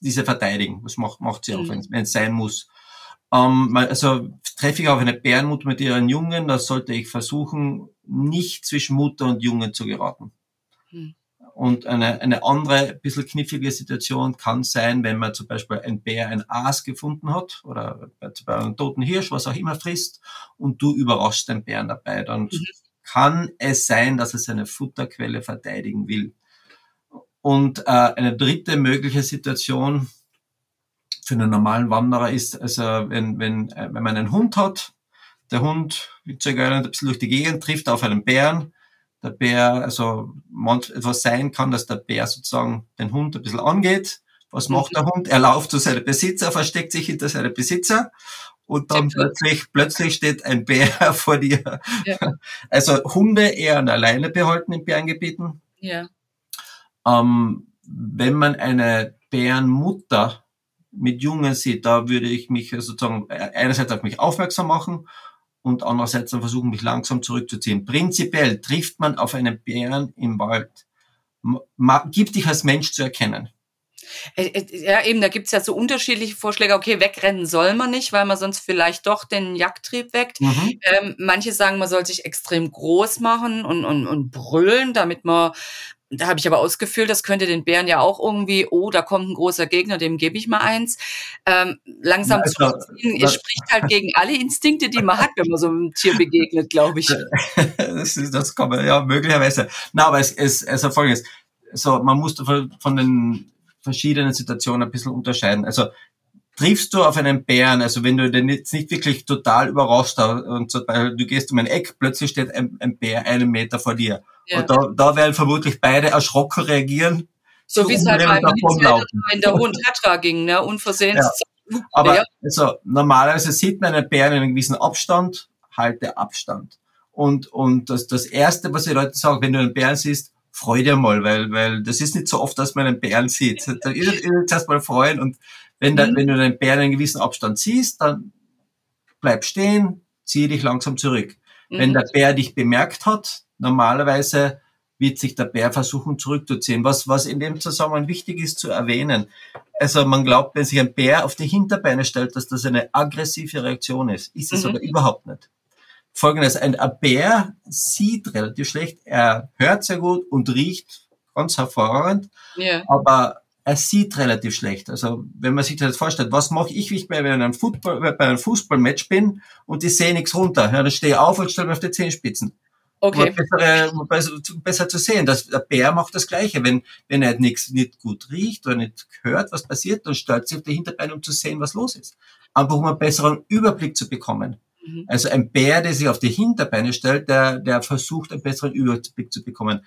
diese verteidigen. Das macht, macht sie auch, mhm. wenn es sein muss. Ähm, also treffe ich auf eine Bärenmutter mit ihren Jungen, da sollte ich versuchen, nicht zwischen Mutter und Jungen zu geraten. Und eine, eine andere, bisschen knifflige Situation kann sein, wenn man zum Beispiel ein Bär ein Aas gefunden hat oder bei einem toten Hirsch, was auch immer frisst, und du überraschst den Bären dabei. Dann mhm. kann es sein, dass er seine Futterquelle verteidigen will. Und äh, eine dritte mögliche Situation für einen normalen Wanderer ist, also wenn, wenn, äh, wenn man einen Hund hat, der Hund, wie zu ein bisschen durch die Gegend, trifft auf einen Bären, der Bär, also etwas sein kann, dass der Bär sozusagen den Hund ein bisschen angeht. Was mhm. macht der Hund? Er läuft zu seinem Besitzer, versteckt sich hinter seinem Besitzer und dann plötzlich, plötzlich steht ein Bär vor dir. Ja. Also Hunde eher an alleine behalten in Bärengebieten. Ja. Ähm, wenn man eine Bärenmutter mit Jungen sieht, da würde ich mich sozusagen einerseits auf mich aufmerksam machen und andererseits dann versuchen, mich langsam zurückzuziehen. Prinzipiell trifft man auf einen Bären im Wald, gibt dich als Mensch zu erkennen. Äh, äh, ja, eben, da gibt's ja so unterschiedliche Vorschläge. Okay, wegrennen soll man nicht, weil man sonst vielleicht doch den Jagdtrieb weckt. Mhm. Ähm, manche sagen, man soll sich extrem groß machen und, und, und brüllen, damit man da habe ich aber ausgefühlt, das könnte den Bären ja auch irgendwie, oh, da kommt ein großer Gegner, dem gebe ich mal eins. Ähm, langsam ja, also, zurückziehen, es spricht halt gegen alle Instinkte, die man hat, wenn man so einem Tier begegnet, glaube ich. das, ist, das kann man, ja, möglicherweise. Na, aber es ist also folgendes. So, man muss von, von den verschiedenen Situationen ein bisschen unterscheiden. Also triffst du auf einen Bären, also wenn du den jetzt nicht wirklich total überrascht hast und so, du gehst um ein Eck, plötzlich steht ein, ein Bär einen Meter vor dir. Ja. Und da, da werden vermutlich beide erschrocken reagieren. So wie es halt beim in der Hohen Tatra ging, ne? Unversehens. Ja. Aber also, normalerweise sieht man einen Bären in einem gewissen Abstand, halte Abstand. Und, und das, das Erste, was die Leute sagen, wenn du einen Bären siehst, freu dir mal, weil, weil das ist nicht so oft, dass man einen Bären sieht. Da ist es erst mal freuen und wenn, dann, mhm. wenn du den Bären einen gewissen Abstand siehst, dann bleib stehen, zieh dich langsam zurück. Mhm. Wenn der Bär dich bemerkt hat, normalerweise wird sich der Bär versuchen zurückzuziehen. Was, was in dem Zusammenhang wichtig ist zu erwähnen. Also man glaubt, wenn sich ein Bär auf die Hinterbeine stellt, dass das eine aggressive Reaktion ist. Ist es mhm. aber überhaupt nicht. Folgendes, ein Bär sieht relativ schlecht, er hört sehr gut und riecht ganz hervorragend, yeah. aber er sieht relativ schlecht. Also wenn man sich das vorstellt, was mache ich, wie ich bei einem, Football, bei einem Fußballmatch bin und ich sehe nichts runter. Ja, dann stehe ich auf und stelle mich auf die Zehenspitzen. Okay. Bessere, besser, besser zu sehen. Das, der Bär macht das Gleiche. Wenn, wenn er nichts nicht gut riecht oder nicht hört, was passiert, dann stellt sich auf die Hinterbeine, um zu sehen, was los ist. Einfach um einen besseren Überblick zu bekommen. Mhm. Also ein Bär, der sich auf die Hinterbeine stellt, der, der versucht, einen besseren Überblick zu bekommen.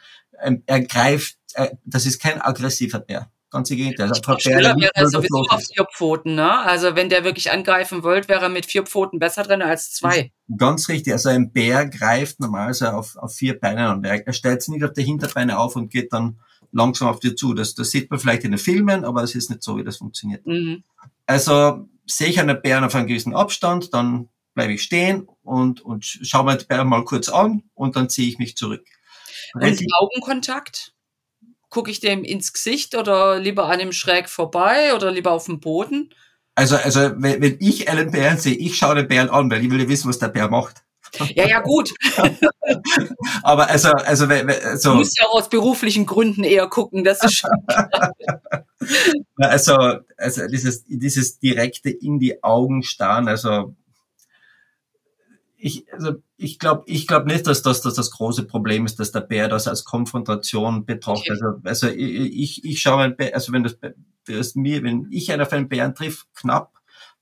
Er greift, das ist kein aggressiver Bär. Ganz im Gegenteil. Also Frau Schiller wäre er sowieso auf vier Pfoten, ne? Also wenn der wirklich angreifen wollte, wäre er mit vier Pfoten besser drin als zwei. Ganz richtig. Also ein Bär greift normalerweise auf, auf vier Beinen und er, er stellt sich nicht auf die Hinterbeine auf und geht dann langsam auf dir zu. Das, das sieht man vielleicht in den Filmen, aber es ist nicht so, wie das funktioniert. Mhm. Also sehe ich einen Bären auf einem gewissen Abstand, dann bleibe ich stehen und, und schaue mir den Bären mal kurz an und dann ziehe ich mich zurück. Und Augenkontakt? Gucke ich dem ins Gesicht oder lieber an ihm schräg vorbei oder lieber auf dem Boden? Also, also wenn, wenn ich einen Bären sehe, ich schaue den Bären an, weil ich will ja wissen, was der Bär macht. Ja, ja, gut. Aber also, also, also Du musst ja auch aus beruflichen Gründen eher gucken, das ist schon Also, also dieses, dieses direkte in die Augen starren, also ich, also ich glaube ich glaub nicht, dass das, dass das große Problem ist, dass der Bär das als Konfrontation betrachtet. Okay. Also, also ich, ich schaue, also wenn das, das mir, wenn ich einen auf einen Bären triff, knapp,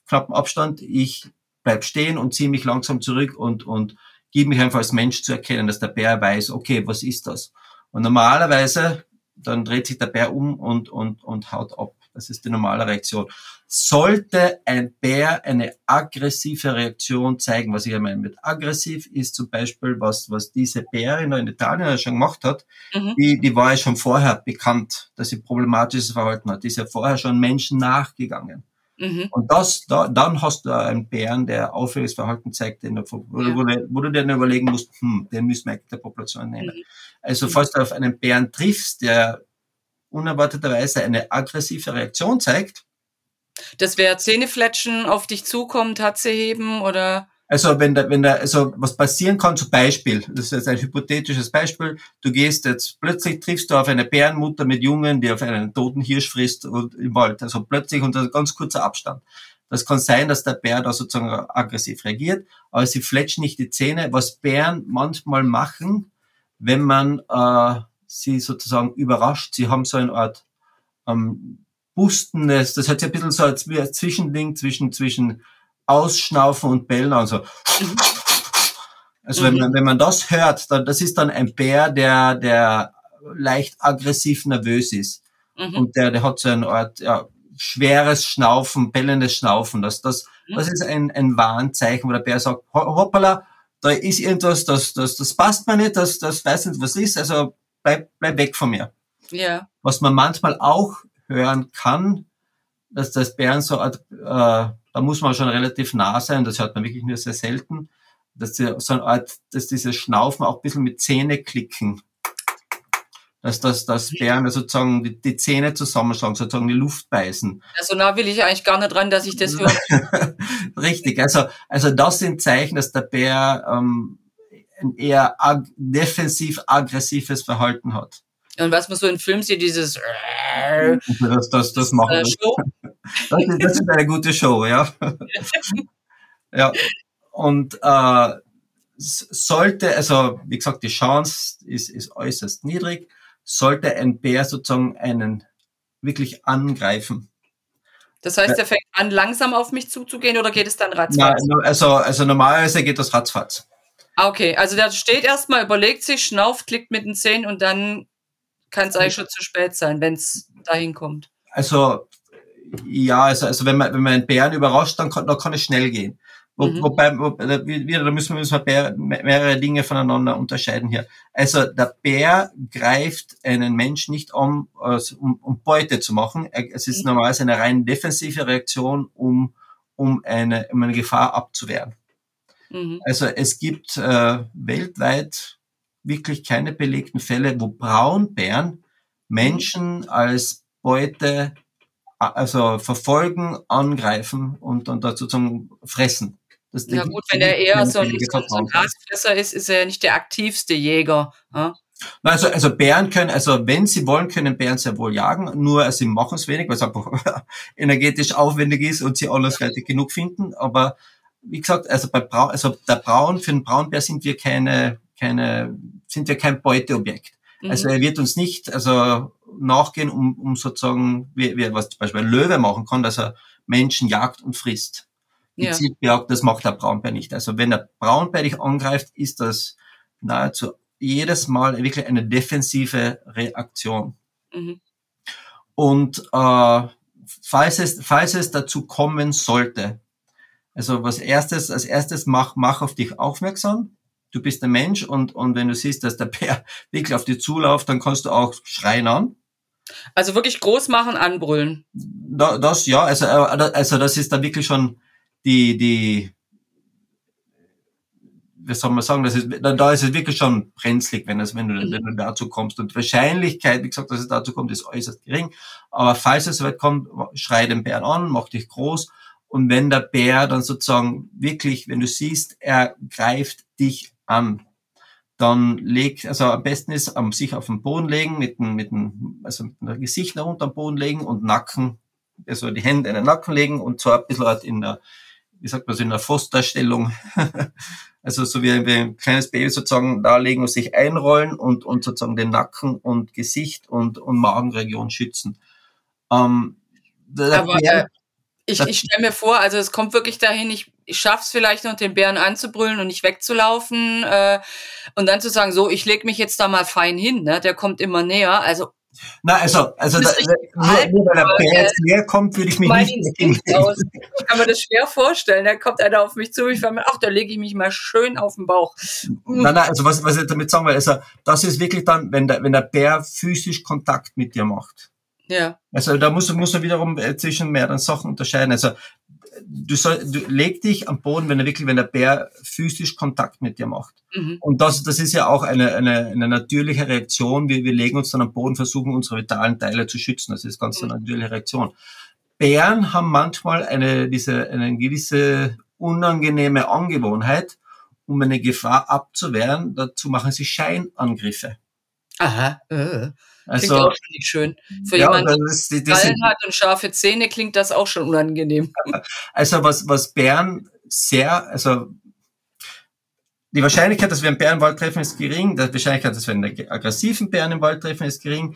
knappen Abstand, ich bleib stehen und ziehe mich langsam zurück und, und gebe mich einfach als Mensch zu erkennen, dass der Bär weiß, okay, was ist das? Und normalerweise, dann dreht sich der Bär um und, und, und haut ab. Das ist die normale Reaktion. Sollte ein Bär eine aggressive Reaktion zeigen, was ich meine mit aggressiv ist zum Beispiel, was, was diese Bärin in Italien schon gemacht hat, mhm. die, die war ja schon vorher bekannt, dass sie problematisches Verhalten hat. Die ist ja vorher schon Menschen nachgegangen. Mhm. Und das, da, dann hast du einen Bären, der auffälliges Verhalten zeigt, den, wo, ja. wo, wo, du dir dann überlegen musst, hm, den müssen wir der Population nehmen. Mhm. Also falls du auf einen Bären triffst, der unerwarteterweise eine aggressive Reaktion zeigt. Das wäre Zähnefletschen auf dich zukommen, Tatze heben oder? Also wenn da, wenn da, also was passieren kann, zum Beispiel, das ist jetzt ein hypothetisches Beispiel, du gehst jetzt, plötzlich triffst du auf eine Bärenmutter mit Jungen, die auf einen toten Hirsch frisst und im Wald, also plötzlich unter ganz kurzer Abstand. Das kann sein, dass der Bär da sozusagen aggressiv reagiert, aber sie fletschen nicht die Zähne. Was Bären manchmal machen, wenn man äh, sie sozusagen überrascht. Sie haben so eine Art ähm, Bustendes, das hat sich ein bisschen so als Zwischending zwischen, zwischen Ausschnaufen und Bellen, also also wenn man, wenn man das hört, dann, das ist dann ein Bär, der, der leicht aggressiv nervös ist. Mhm. Und der, der hat so eine Art, ja, schweres Schnaufen, bellendes Schnaufen. Das, das, mhm. das ist ein, ein Warnzeichen, wo der Bär sagt, hoppala, da ist irgendwas, das, das, das passt mir nicht, das, das weiß nicht, was ist, also bleib, bleib weg von mir. Ja. Was man manchmal auch hören kann, dass das Bären so, äh, da muss man schon relativ nah sein, das hört man wirklich nur sehr selten, dass die, so eine Art, dass diese Schnaufen auch ein bisschen mit Zähne klicken. Dass, dass, dass Bären sozusagen die, die Zähne zusammenschlagen, sozusagen die Luft beißen. Also nah will ich eigentlich gar nicht dran, dass ich das höre. Richtig, also, also das sind Zeichen, dass der Bär ähm, ein eher ag defensiv-aggressives Verhalten hat. Und was man so in Filmen sieht, dieses das, das, das machen äh, Show. Das ist, das ist eine gute Show, ja. ja. Und äh, sollte, also wie gesagt, die Chance ist, ist äußerst niedrig, sollte ein Bär sozusagen einen wirklich angreifen. Das heißt, er fängt an, langsam auf mich zuzugehen oder geht es dann ratzfatz? Nein, also, also normalerweise geht das ratzfatz. Ah, okay, also der steht erstmal, überlegt sich, schnauft, klickt mit den Zähnen und dann kann es eigentlich schon zu spät sein, wenn es dahin kommt. Also ja, also, also wenn man wenn man einen Bären überrascht, dann kann, dann kann es schnell gehen. Wo, mhm. Wobei, wo, wieder, da müssen wir uns mehrere Dinge voneinander unterscheiden hier. Also der Bär greift einen Mensch nicht an, um, um Beute zu machen. Es ist mhm. normalerweise eine rein defensive Reaktion, um, um, eine, um eine Gefahr abzuwehren. Mhm. Also es gibt äh, weltweit wirklich keine belegten Fälle, wo Braunbären Menschen als Beute also verfolgen, angreifen und dann dazu zum Fressen. Das ja gut, wenn er eher so ein, so ein Grasfresser ist, ist er ja nicht der aktivste Jäger. Ja? Also, also Bären können, also wenn sie wollen, können Bären sehr wohl jagen, nur sie machen es wenig, weil es einfach energetisch aufwendig ist und sie alles fertig genug finden. Aber wie gesagt, also bei Braun, also der Braun, für den Braunbär sind wir keine, keine, sind wir kein Beuteobjekt. Mhm. Also er wird uns nicht also nachgehen, um, um sozusagen, wie, wie was zum Beispiel ein Löwe machen kann, dass er Menschen jagt und frisst. Ja. Jagd, das macht der Braunbär nicht. Also wenn der Braunbär dich angreift, ist das nahezu jedes Mal wirklich eine defensive Reaktion. Mhm. Und äh, falls, es, falls es dazu kommen sollte, also was erstes, als erstes mach, mach auf dich aufmerksam. Du bist ein Mensch und, und wenn du siehst, dass der Bär wirklich auf dich zuläuft, dann kannst du auch schreien an. Also wirklich groß machen, anbrüllen. Da, das, ja, also, äh, also das ist da wirklich schon die, die, wie soll man sagen, das ist, da, da ist es wirklich schon brenzlig, wenn, es, wenn, du, mhm. wenn du dazu kommst. Und Wahrscheinlichkeit, wie gesagt, dass es dazu kommt, ist äußerst gering. Aber falls es soweit kommt, schrei den Bären an, mach dich groß. Und wenn der Bär dann sozusagen wirklich, wenn du siehst, er greift dich an, dann leg, also am besten ist, um, sich auf den Boden legen, mit dem, mit dem, also mit dem Gesicht nach unten am Boden legen und Nacken, also die Hände in den Nacken legen und zwar ein bisschen halt in der, wie sagt man so, in der Fosterstellung, also so wie ein kleines Baby sozusagen da legen und sich einrollen und, und sozusagen den Nacken und Gesicht und, und Magenregion schützen. Ähm, Aber, Bär, ich, ich stelle mir vor, also es kommt wirklich dahin, ich, ich schaff's vielleicht noch, den Bären anzubrüllen und nicht wegzulaufen äh, und dann zu sagen, so, ich leg mich jetzt da mal fein hin, ne? der kommt immer näher. Also na, also, also da, nur, nur weil der Bär jetzt näher kommt, würde ich mich nicht Ich kann mir das schwer vorstellen. Da kommt einer auf mich zu, ich mir, ach, da lege ich mich mal schön auf den Bauch. Nein, nein, also was, was ich damit sagen will, also das ist wirklich dann, wenn der, wenn der Bär physisch Kontakt mit dir macht. Ja. Also da muss, muss man wiederum äh, zwischen mehreren Sachen unterscheiden. Also du, soll, du leg dich am Boden, wenn er wirklich, wenn der Bär physisch Kontakt mit dir macht. Mhm. Und das, das ist ja auch eine, eine, eine natürliche Reaktion. Wir, wir legen uns dann am Boden, versuchen unsere vitalen Teile zu schützen. Das ist ganz mhm. eine natürliche Reaktion. Bären haben manchmal eine, diese, eine gewisse unangenehme Angewohnheit, um eine Gefahr abzuwehren. Dazu machen sie Scheinangriffe. Aha. Äh. Also, klingt auch nicht schön. Für ja, jemanden, der Krallen hat und scharfe Zähne, klingt das auch schon unangenehm. Also was, was Bären sehr, also die Wahrscheinlichkeit, dass wir einen Bären im Wald treffen, ist gering. Die Wahrscheinlichkeit, dass wir einen aggressiven Bären im Wald treffen, ist gering.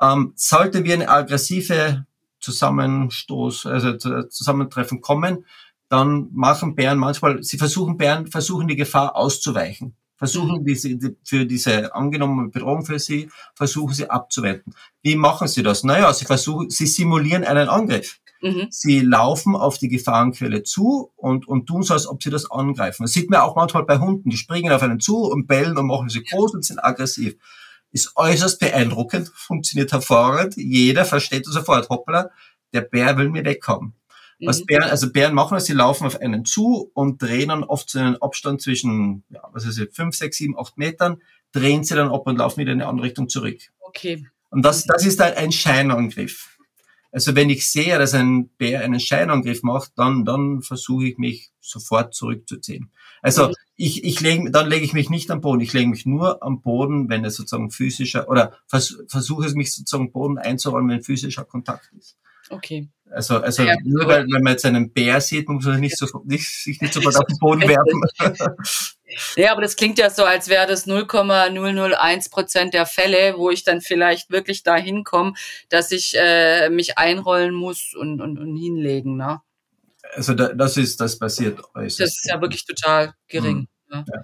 Ähm, sollte wir eine aggressive Zusammenstoß, also Zusammentreffen kommen, dann machen Bären manchmal, sie versuchen Bären, versuchen die Gefahr auszuweichen versuchen diese, für diese angenommene Bedrohung für sie, versuchen sie abzuwenden. Wie machen sie das? Naja, sie versuchen, sie simulieren einen Angriff. Mhm. Sie laufen auf die Gefahrenquelle zu und, und tun so, als ob sie das angreifen. Das sieht man auch manchmal bei Hunden. Die springen auf einen zu und bellen und machen sie groß und sind aggressiv. Ist äußerst beeindruckend, funktioniert hervorragend. Jeder versteht sofort, hoppla, der Bär will mir wegkommen. Was mhm. Bären, also Bären machen, sie laufen auf einen zu und drehen dann oft so einen Abstand zwischen, ja, was ist es, fünf, sechs, sieben, acht Metern, drehen sie dann ab und laufen wieder in eine andere Richtung zurück. Okay. Und das, das ist dann ein Scheinangriff. Also wenn ich sehe, dass ein Bär einen Scheinangriff macht, dann, dann versuche ich mich sofort zurückzuziehen. Also mhm. ich, ich lege, dann lege ich mich nicht am Boden. Ich lege mich nur am Boden, wenn es sozusagen physischer oder vers, versuche es mich sozusagen Boden einzuräumen, wenn physischer Kontakt ist. Okay. Also, also ja, nur weil, wenn man jetzt einen Bär sieht, muss man nicht so, nicht, sich nicht sofort auf den Boden werfen. Ja, aber das klingt ja so, als wäre das 0,001 Prozent der Fälle, wo ich dann vielleicht wirklich dahin komme, dass ich äh, mich einrollen muss und, und, und hinlegen. Ne? Also da, das ist, das passiert äußerst. Das ist ja wirklich total gering. Mhm. Ne? Ja.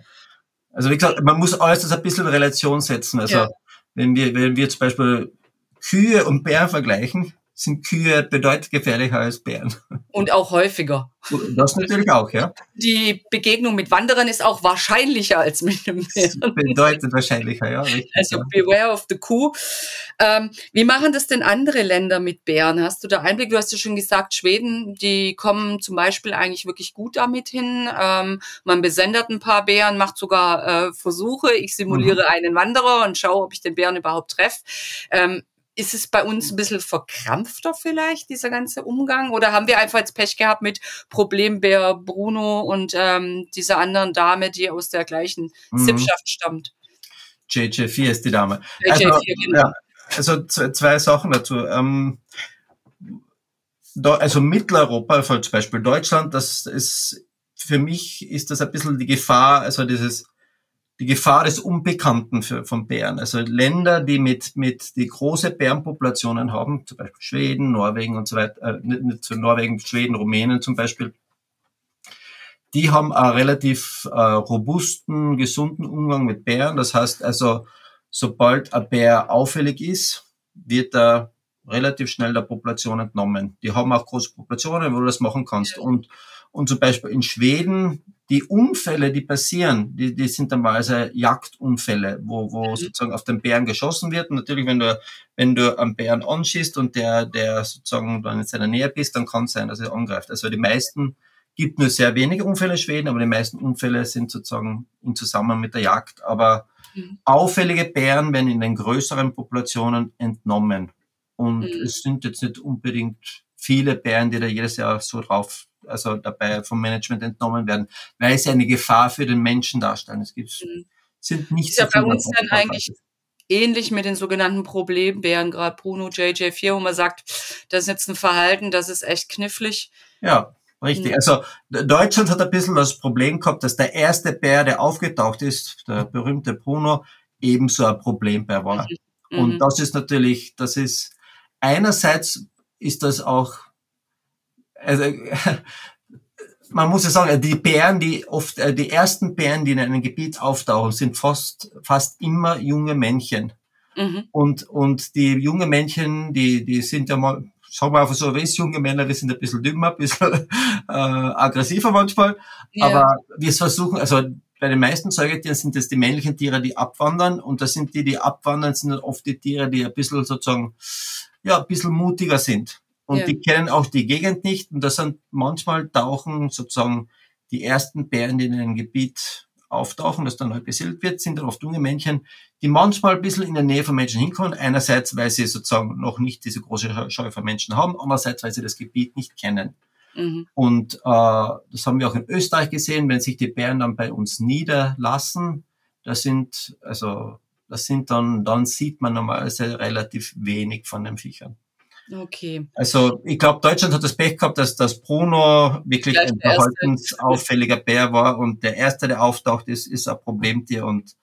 Also wie gesagt, man muss alles das ein bisschen in Relation setzen. Also ja. wenn wir, wenn wir zum Beispiel Kühe und Bären vergleichen, sind Kühe bedeutend gefährlicher als Bären. Und auch häufiger. Das natürlich auch, ja. Die Begegnung mit Wanderern ist auch wahrscheinlicher als mit einem Bären. Bedeutend wahrscheinlicher, ja. Richtig, also beware of the Kuh. Ähm, wie machen das denn andere Länder mit Bären? Hast du da Einblick? Du hast ja schon gesagt, Schweden, die kommen zum Beispiel eigentlich wirklich gut damit hin. Ähm, man besendet ein paar Bären, macht sogar äh, Versuche. Ich simuliere mhm. einen Wanderer und schaue, ob ich den Bären überhaupt treffe. Ähm, ist es bei uns ein bisschen verkrampfter vielleicht, dieser ganze Umgang? Oder haben wir einfach jetzt Pech gehabt mit Problembär Bruno und ähm, dieser anderen Dame, die aus der gleichen mhm. Sippschaft stammt? JJ4 ist die Dame. JJ4, also, genau. ja, also zwei Sachen dazu. Ähm, also Mitteleuropa, also zum Beispiel Deutschland, das ist für mich ist das ein bisschen die Gefahr, also dieses die Gefahr des Unbekannten für, von Bären. Also Länder, die mit, mit die große Bärenpopulationen haben, zum Beispiel Schweden, Norwegen und so weiter, äh, nicht, nicht Norwegen, Schweden, Rumänien zum Beispiel, die haben einen relativ äh, robusten, gesunden Umgang mit Bären. Das heißt also, sobald ein Bär auffällig ist, wird er relativ schnell der Population entnommen. Die haben auch große Populationen, wo du das machen kannst. Und, und zum Beispiel in Schweden, die Unfälle, die passieren, die, die sind dann mal also Jagdunfälle, wo, wo mhm. sozusagen auf den Bären geschossen wird. Und natürlich, wenn du, wenn du am Bären anschießt und der, der sozusagen dann in seiner Nähe bist, dann kann es sein, dass er angreift. Also die meisten gibt nur sehr wenige Unfälle in Schweden, aber die meisten Unfälle sind sozusagen in Zusammenhang mit der Jagd. Aber mhm. auffällige Bären werden in den größeren Populationen entnommen. Und mhm. es sind jetzt nicht unbedingt viele Bären, die da jedes Jahr so drauf, also dabei vom Management entnommen werden, weil sie eine Gefahr für den Menschen darstellen. Es gibt, mhm. sind nicht ist so ja bei uns dann eigentlich ähnlich mit den sogenannten Problembären, gerade Bruno JJ4, wo man sagt, das ist jetzt ein Verhalten, das ist echt knifflig. Ja, richtig. Mhm. Also Deutschland hat ein bisschen das Problem gehabt, dass der erste Bär, der aufgetaucht ist, der berühmte Bruno, ebenso ein Problembär war. Mhm. Und das ist natürlich, das ist einerseits ist das auch, also, man muss ja sagen, die Bären, die oft, äh, die ersten Bären, die in einem Gebiet auftauchen, sind fast, fast immer junge Männchen. Mhm. Und, und die junge Männchen, die, die sind ja mal, sagen wir einfach so, es junge Männer, wir sind ein bisschen dümmer, ein bisschen äh, aggressiver manchmal. Ja. Aber wir versuchen, also bei den meisten Säugetieren sind es die männlichen Tiere, die abwandern. Und das sind die, die abwandern, sind oft die Tiere, die ein bisschen sozusagen ja, ein bisschen mutiger sind. Und ja. die kennen auch die Gegend nicht. Und das sind manchmal tauchen sozusagen die ersten Bären, die in einem Gebiet auftauchen, das dann neu besiedelt wird, sind dann oft junge Männchen, die manchmal ein bisschen in der Nähe von Menschen hinkommen. Einerseits, weil sie sozusagen noch nicht diese große Scheu von Menschen haben, andererseits, weil sie das Gebiet nicht kennen. Mhm. Und äh, das haben wir auch in Österreich gesehen, wenn sich die Bären dann bei uns niederlassen, das sind also das sind dann, dann sieht man normalerweise relativ wenig von den Viechern. Okay. Also ich glaube, Deutschland hat das Pech gehabt, dass das Bruno wirklich ein verhaltensauffälliger Bär war und der erste, der auftaucht, ist, ist ein Problemtier und,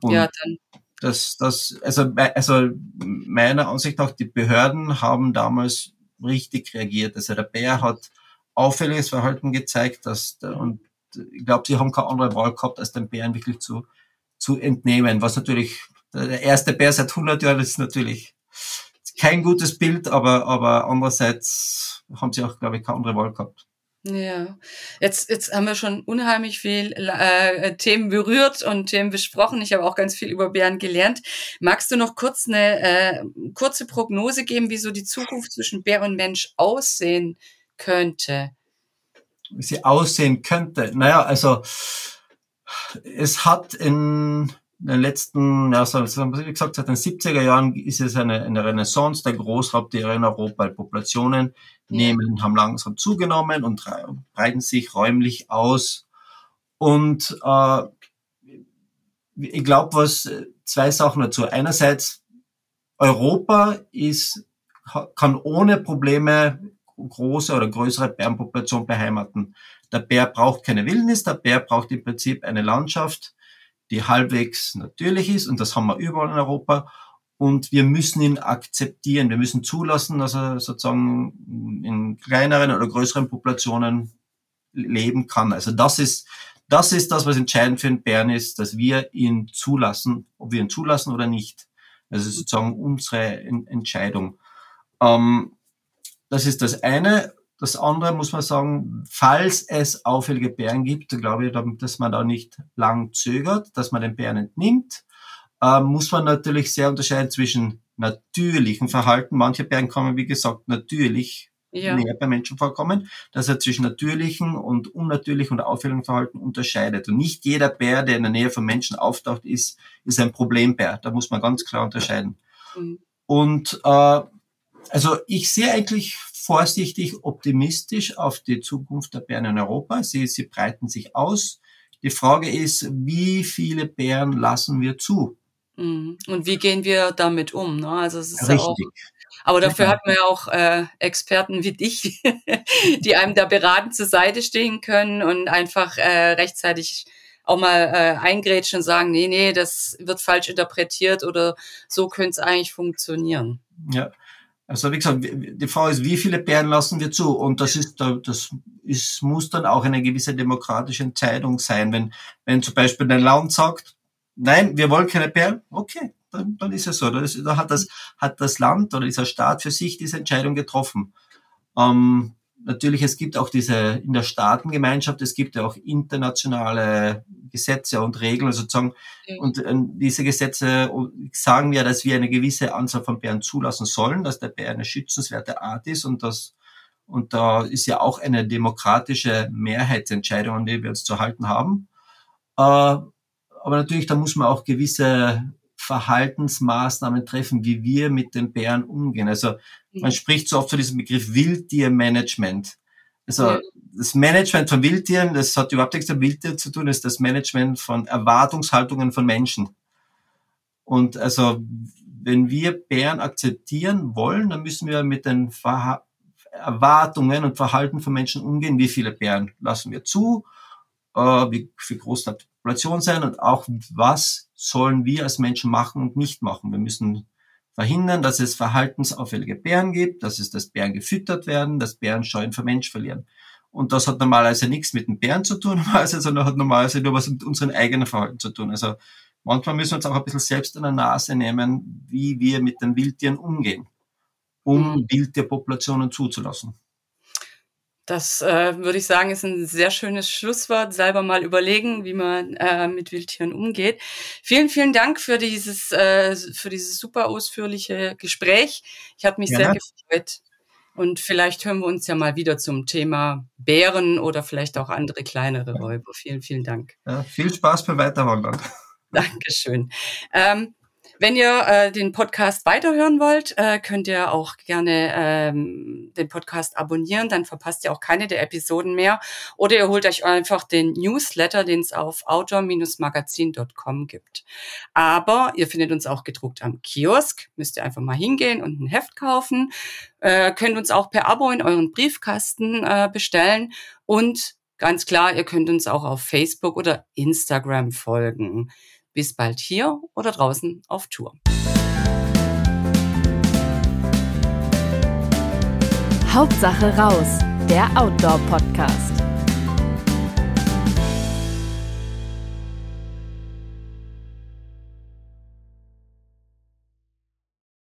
und ja, dann. das, das, also, also meiner Ansicht nach, die Behörden haben damals richtig reagiert. Also der Bär hat auffälliges Verhalten gezeigt, dass und ich glaube, sie haben keine andere Wahl gehabt, als den Bären wirklich zu zu entnehmen, was natürlich der erste Bär seit 100 Jahren ist natürlich kein gutes Bild, aber, aber andererseits haben sie auch, glaube ich, keine andere Wahl gehabt. Ja, jetzt, jetzt haben wir schon unheimlich viel äh, Themen berührt und Themen besprochen. Ich habe auch ganz viel über Bären gelernt. Magst du noch kurz eine äh, kurze Prognose geben, wie so die Zukunft zwischen Bär und Mensch aussehen könnte? Wie sie aussehen könnte? Naja, also es hat in den letzten, ja, so, wie gesagt, seit den 70er Jahren ist es eine, eine Renaissance der Großraubtiere in Europa. Die Populationen nehmen, haben langsam zugenommen und breiten sich räumlich aus. Und äh, ich glaube, was zwei Sachen dazu. Einerseits, Europa ist, kann ohne Probleme große oder größere Bärenpopulation beheimaten. Der Bär braucht keine Wildnis, der Bär braucht im Prinzip eine Landschaft, die halbwegs natürlich ist und das haben wir überall in Europa. Und wir müssen ihn akzeptieren, wir müssen zulassen, dass er sozusagen in kleineren oder größeren Populationen leben kann. Also das ist, das ist das, was entscheidend für den Bären ist, dass wir ihn zulassen, ob wir ihn zulassen oder nicht. Das ist sozusagen unsere Entscheidung. Ähm, das ist das eine. Das andere muss man sagen, falls es auffällige Bären gibt, glaube ich, dass man da nicht lang zögert, dass man den Bären entnimmt, äh, muss man natürlich sehr unterscheiden zwischen natürlichem Verhalten. Manche Bären kommen, wie gesagt, natürlich ja. näher bei Menschen vorkommen, dass er zwischen natürlichen und unnatürlichen oder auffälligen Verhalten unterscheidet. Und nicht jeder Bär, der in der Nähe von Menschen auftaucht, ist, ist ein Problembär. Da muss man ganz klar unterscheiden. Mhm. Und äh, also ich sehe eigentlich vorsichtig optimistisch auf die Zukunft der Bären in Europa. Sie, sie breiten sich aus. Die Frage ist, wie viele Bären lassen wir zu? Mhm. Und wie gehen wir damit um? Ne? Also es ist Richtig. ja auch, aber dafür hat man ja auch äh, Experten wie dich, die einem da beratend zur Seite stehen können und einfach äh, rechtzeitig auch mal äh, eingrätschen und sagen, nee, nee, das wird falsch interpretiert oder so könnte es eigentlich funktionieren. Ja. Also wie gesagt, die Frage ist, wie viele Bären lassen wir zu? Und das ist, das ist, muss dann auch eine gewisse demokratische Entscheidung sein. Wenn, wenn zum Beispiel ein Land sagt, nein, wir wollen keine Bären, okay, dann, dann ist es so. Da, hat, das, hat das Land oder dieser Staat für sich diese Entscheidung getroffen. Ähm, natürlich, es gibt auch diese, in der Staatengemeinschaft, es gibt ja auch internationale Gesetze und Regeln sozusagen. Mhm. Und äh, diese Gesetze sagen ja, dass wir eine gewisse Anzahl von Bären zulassen sollen, dass der Bär eine schützenswerte Art ist und das, und da ist ja auch eine demokratische Mehrheitsentscheidung, an die wir uns zu halten haben. Äh, aber natürlich, da muss man auch gewisse Verhaltensmaßnahmen treffen, wie wir mit den Bären umgehen. Also man spricht so oft von diesem Begriff Wildtiermanagement. Also das Management von Wildtieren, das hat überhaupt nichts mit Wildtieren zu tun, ist das Management von Erwartungshaltungen von Menschen. Und also wenn wir Bären akzeptieren wollen, dann müssen wir mit den Verha Erwartungen und Verhalten von Menschen umgehen. Wie viele Bären lassen wir zu? Äh, wie, wie groß die Population sein? Und auch was sollen wir als Menschen machen und nicht machen? Wir müssen verhindern, dass es verhaltensauffällige Bären gibt, dass es, dass Bären gefüttert werden, dass Bären Scheuen für Mensch verlieren. Und das hat normalerweise nichts mit den Bären zu tun, normalerweise, sondern hat normalerweise nur was mit unserem eigenen Verhalten zu tun. Also manchmal müssen wir uns auch ein bisschen selbst an der Nase nehmen, wie wir mit den Wildtieren umgehen, um mhm. Wildtierpopulationen zuzulassen. Das äh, würde ich sagen, ist ein sehr schönes Schlusswort. Selber mal überlegen, wie man äh, mit Wildtieren umgeht. Vielen, vielen Dank für dieses, äh, für dieses super ausführliche Gespräch. Ich habe mich ja. sehr gefreut. Und vielleicht hören wir uns ja mal wieder zum Thema Bären oder vielleicht auch andere kleinere Räuber. Vielen, vielen Dank. Ja, viel Spaß beim Weiterwandern. Dankeschön. Ähm, wenn ihr äh, den Podcast weiterhören wollt, äh, könnt ihr auch gerne ähm, den Podcast abonnieren, dann verpasst ihr auch keine der Episoden mehr. Oder ihr holt euch einfach den Newsletter, den es auf outdoor-magazin.com gibt. Aber ihr findet uns auch gedruckt am Kiosk, müsst ihr einfach mal hingehen und ein Heft kaufen. Äh, könnt uns auch per Abo in euren Briefkasten äh, bestellen und ganz klar, ihr könnt uns auch auf Facebook oder Instagram folgen. Bis bald hier oder draußen auf Tour. Hauptsache raus, der Outdoor-Podcast.